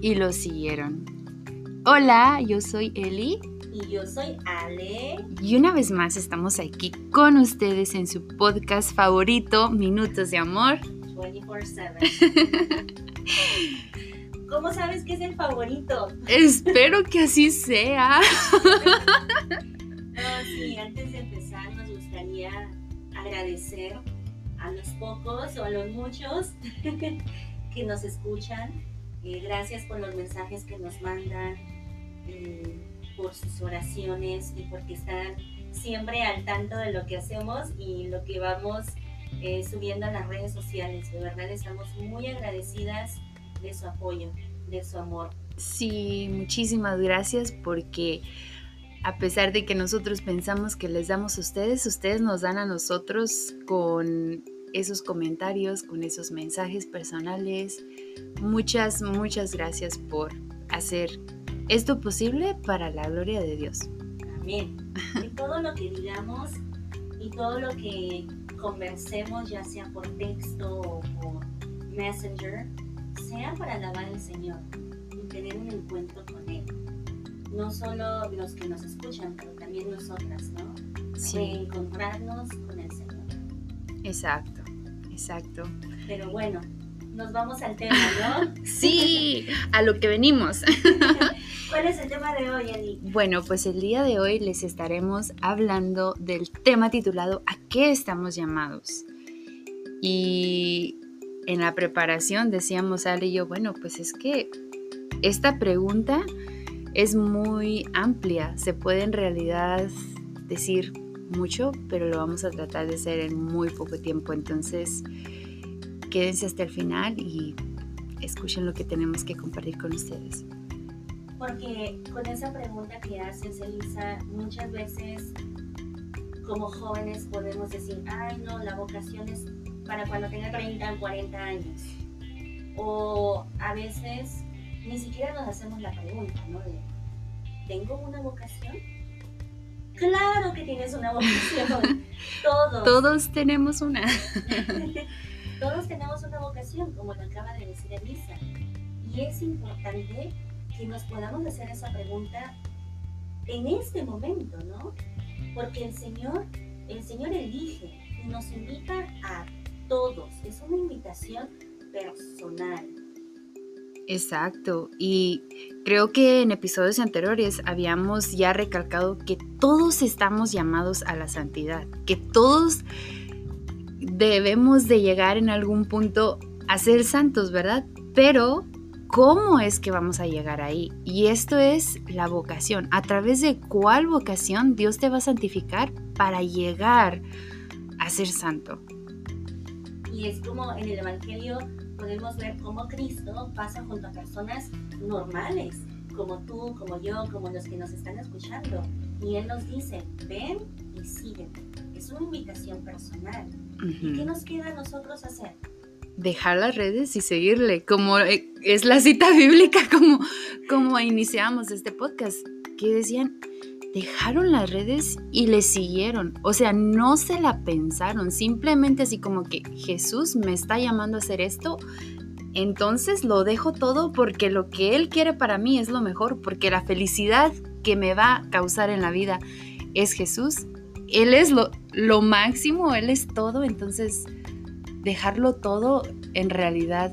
y lo siguieron. Hola, yo soy Eli. Y yo soy Ale. Y una vez más estamos aquí con ustedes en su podcast favorito, Minutos de Amor. 24-7. ¿Cómo sabes que es el favorito? Espero que así sea. No, sí, antes de empezar nos gustaría agradecer a los pocos o a los muchos que nos escuchan. Eh, gracias por los mensajes que nos mandan, eh, por sus oraciones y porque están siempre al tanto de lo que hacemos y lo que vamos eh, subiendo a las redes sociales. De verdad estamos muy agradecidas de su apoyo, de su amor. Sí, muchísimas gracias porque a pesar de que nosotros pensamos que les damos a ustedes, ustedes nos dan a nosotros con esos comentarios, con esos mensajes personales. Muchas, muchas gracias por hacer esto posible para la gloria de Dios. Amén. Y todo lo que digamos y todo lo que conversemos, ya sea por texto o por Messenger, sea para alabar al Señor y tener un encuentro con Él. No solo los que nos escuchan, pero también nosotras, ¿no? Sí. Reencontrarnos con el Señor. Exacto, exacto. Pero bueno, nos vamos al tema, ¿no? Sí, a lo que venimos. ¿Cuál es el tema de hoy, Eli? Bueno, pues el día de hoy les estaremos hablando del tema titulado ¿A qué estamos llamados? Y en la preparación decíamos Ale y yo, bueno, pues es que esta pregunta es muy amplia, se puede en realidad decir mucho, pero lo vamos a tratar de hacer en muy poco tiempo, entonces quédense hasta el final y escuchen lo que tenemos que compartir con ustedes. Porque con esa pregunta que haces, Elisa, muchas veces como jóvenes podemos decir, ay no, la vocación es para cuando tenga 30 o 40 años. O a veces ni siquiera nos hacemos la pregunta, ¿no? De, ¿tengo una vocación? Claro que tienes una vocación. Todos. Todos tenemos una. Todos tenemos una vocación, como lo acaba de decir Elisa. Y es importante que nos podamos hacer esa pregunta en este momento, ¿no? Porque el Señor, el Señor elige y nos invita a todos. Es una invitación personal. Exacto, y creo que en episodios anteriores habíamos ya recalcado que todos estamos llamados a la santidad, que todos debemos de llegar en algún punto a ser santos, ¿verdad? Pero, ¿cómo es que vamos a llegar ahí? Y esto es la vocación. ¿A través de cuál vocación Dios te va a santificar para llegar a ser santo? Y es como en el Evangelio podemos ver cómo Cristo pasa junto a personas normales, como tú, como yo, como los que nos están escuchando. Y Él nos dice, ven y sígueme. Es una invitación personal. ¿Y qué nos queda a nosotros hacer? Dejar las redes y seguirle, como eh, es la cita bíblica, como, como iniciamos este podcast, que decían, dejaron las redes y le siguieron. O sea, no se la pensaron, simplemente así como que Jesús me está llamando a hacer esto, entonces lo dejo todo porque lo que Él quiere para mí es lo mejor, porque la felicidad que me va a causar en la vida es Jesús. Él es lo, lo máximo, Él es todo, entonces dejarlo todo en realidad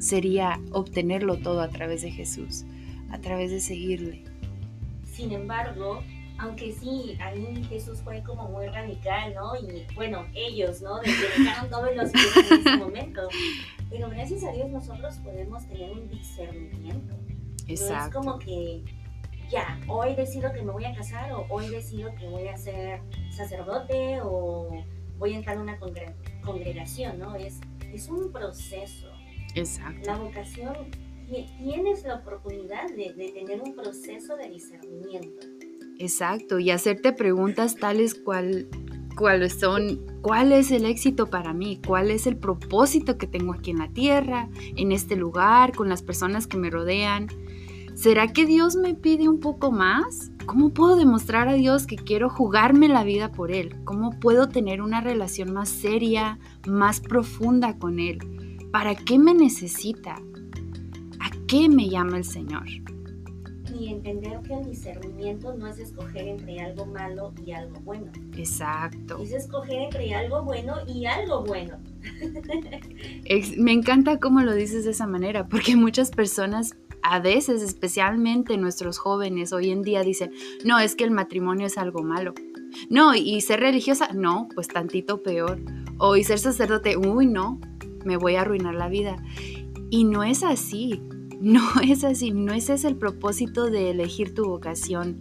sería obtenerlo todo a través de Jesús, a través de seguirle. Sin embargo, aunque sí, ahí Jesús fue como muy radical, ¿no? Y bueno, ellos, ¿no? Dejaron todos los pies en ese momento. Pero gracias a Dios nosotros podemos tener un discernimiento. Exacto. No es como que ya, hoy decido que me voy a casar o hoy decido que voy a ser sacerdote o voy a entrar a una congre congregación, ¿no? Es, es un proceso. Exacto. La vocación, tienes la oportunidad de, de tener un proceso de discernimiento. Exacto, y hacerte preguntas tales cual, cuáles son, cuál es el éxito para mí, cuál es el propósito que tengo aquí en la tierra, en este lugar, con las personas que me rodean. ¿Será que Dios me pide un poco más? ¿Cómo puedo demostrar a Dios que quiero jugarme la vida por Él? ¿Cómo puedo tener una relación más seria, más profunda con Él? ¿Para qué me necesita? ¿A ¿qué me llama el Señor? Y entender que el discernimiento no es escoger entre algo malo y algo bueno. Exacto. Es escoger entre algo bueno y algo bueno. me encanta cómo lo dices de esa manera, porque muchas personas a veces, especialmente nuestros jóvenes hoy en día, dicen, no, es que el matrimonio es algo malo. No, y ser religiosa, no, pues tantito peor. O y ser sacerdote, uy, no, me voy a arruinar la vida. Y no es así, no es así, no es ese el propósito de elegir tu vocación.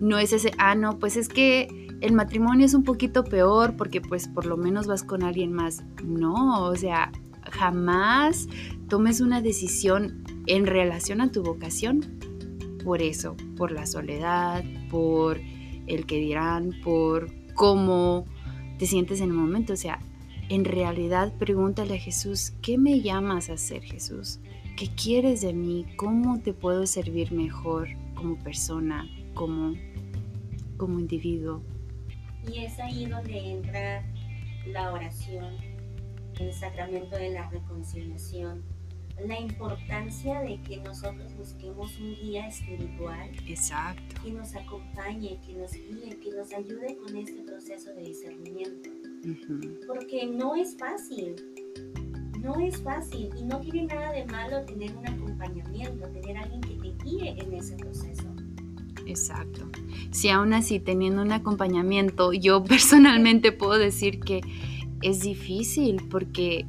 No es ese, ah, no, pues es que el matrimonio es un poquito peor porque pues por lo menos vas con alguien más. No, o sea, jamás tomes una decisión en relación a tu vocación por eso, por la soledad, por el que dirán, por cómo te sientes en el momento. O sea, en realidad pregúntale a Jesús, ¿qué me llamas a hacer Jesús? ¿Qué quieres de mí? ¿Cómo te puedo servir mejor como persona, como, como individuo? Y es ahí donde entra la oración, el sacramento de la reconciliación, la importancia de que nosotros busquemos un guía espiritual Exacto. que nos acompañe, que nos guíe, que nos ayude con este proceso de discernimiento. Porque no es fácil, no es fácil y no tiene nada de malo tener un acompañamiento, tener alguien que te guíe en ese proceso. Exacto. Si aún así teniendo un acompañamiento, yo personalmente puedo decir que es difícil porque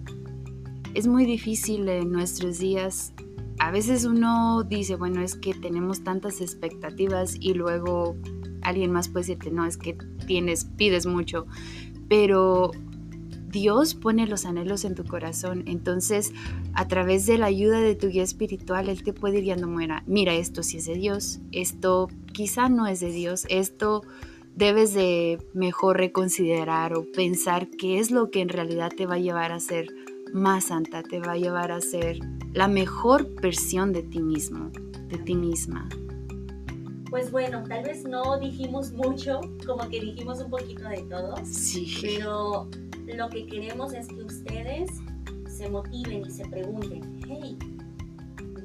es muy difícil en nuestros días. A veces uno dice, bueno, es que tenemos tantas expectativas y luego alguien más puede decirte, no, es que tienes, pides mucho, pero Dios pone los anhelos en tu corazón. Entonces, a través de la ayuda de tu guía espiritual, Él te puede ir guiando, mira, esto sí es de Dios, esto quizá no es de Dios, esto debes de mejor reconsiderar o pensar qué es lo que en realidad te va a llevar a ser más santa, te va a llevar a ser la mejor versión de ti mismo, de ti misma. Pues bueno, tal vez no dijimos mucho, como que dijimos un poquito de todo, sí. pero lo que queremos es que ustedes se motiven y se pregunten, hey,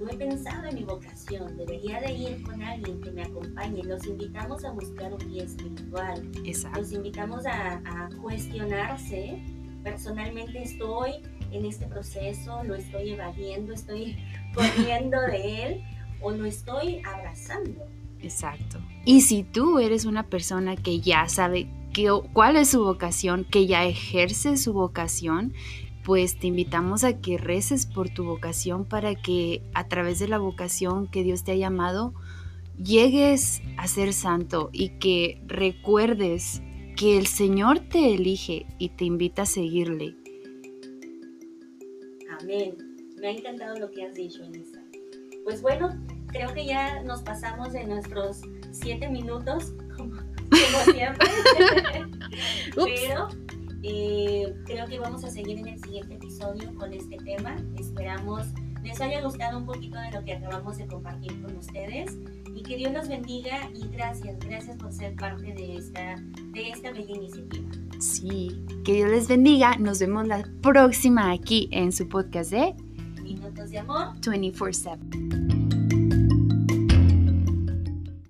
no he pensado en mi vocación, debería de ir con alguien que me acompañe. Los invitamos a buscar un guía espiritual. Exacto. Los invitamos a, a cuestionarse. Personalmente estoy en este proceso, lo estoy evadiendo, estoy corriendo de él o lo estoy abrazando. Exacto. Y si tú eres una persona que ya sabe cuál es su vocación, que ya ejerce su vocación, pues te invitamos a que reces por tu vocación para que a través de la vocación que Dios te ha llamado, llegues a ser santo y que recuerdes que el Señor te elige y te invita a seguirle Amén. Me ha encantado lo que has dicho, Elisa. Pues bueno, creo que ya nos pasamos de nuestros siete minutos, como, siempre. Pero eh, creo que vamos a seguir en el siguiente episodio con este tema. Esperamos les haya gustado un poquito de lo que acabamos de compartir con ustedes y que Dios los bendiga y gracias, gracias por ser parte de esta, de esta bella iniciativa. Sí, que Dios les bendiga. Nos vemos la próxima aquí en su podcast de Minutos de Amor 24/7.